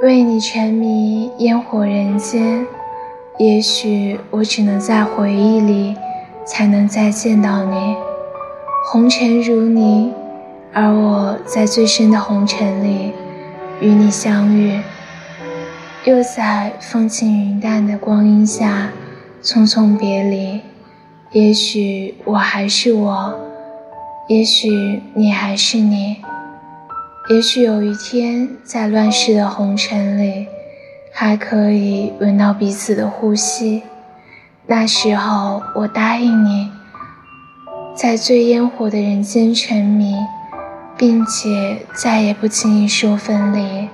为你沉迷烟火人间，也许我只能在回忆里才能再见到你。红尘如泥，而我在最深的红尘里与你相遇，又在风轻云淡的光阴下匆匆别离。也许我还是我，也许你还是你。也许有一天，在乱世的红尘里，还可以闻到彼此的呼吸。那时候，我答应你，在最烟火的人间沉迷，并且再也不轻易说分离。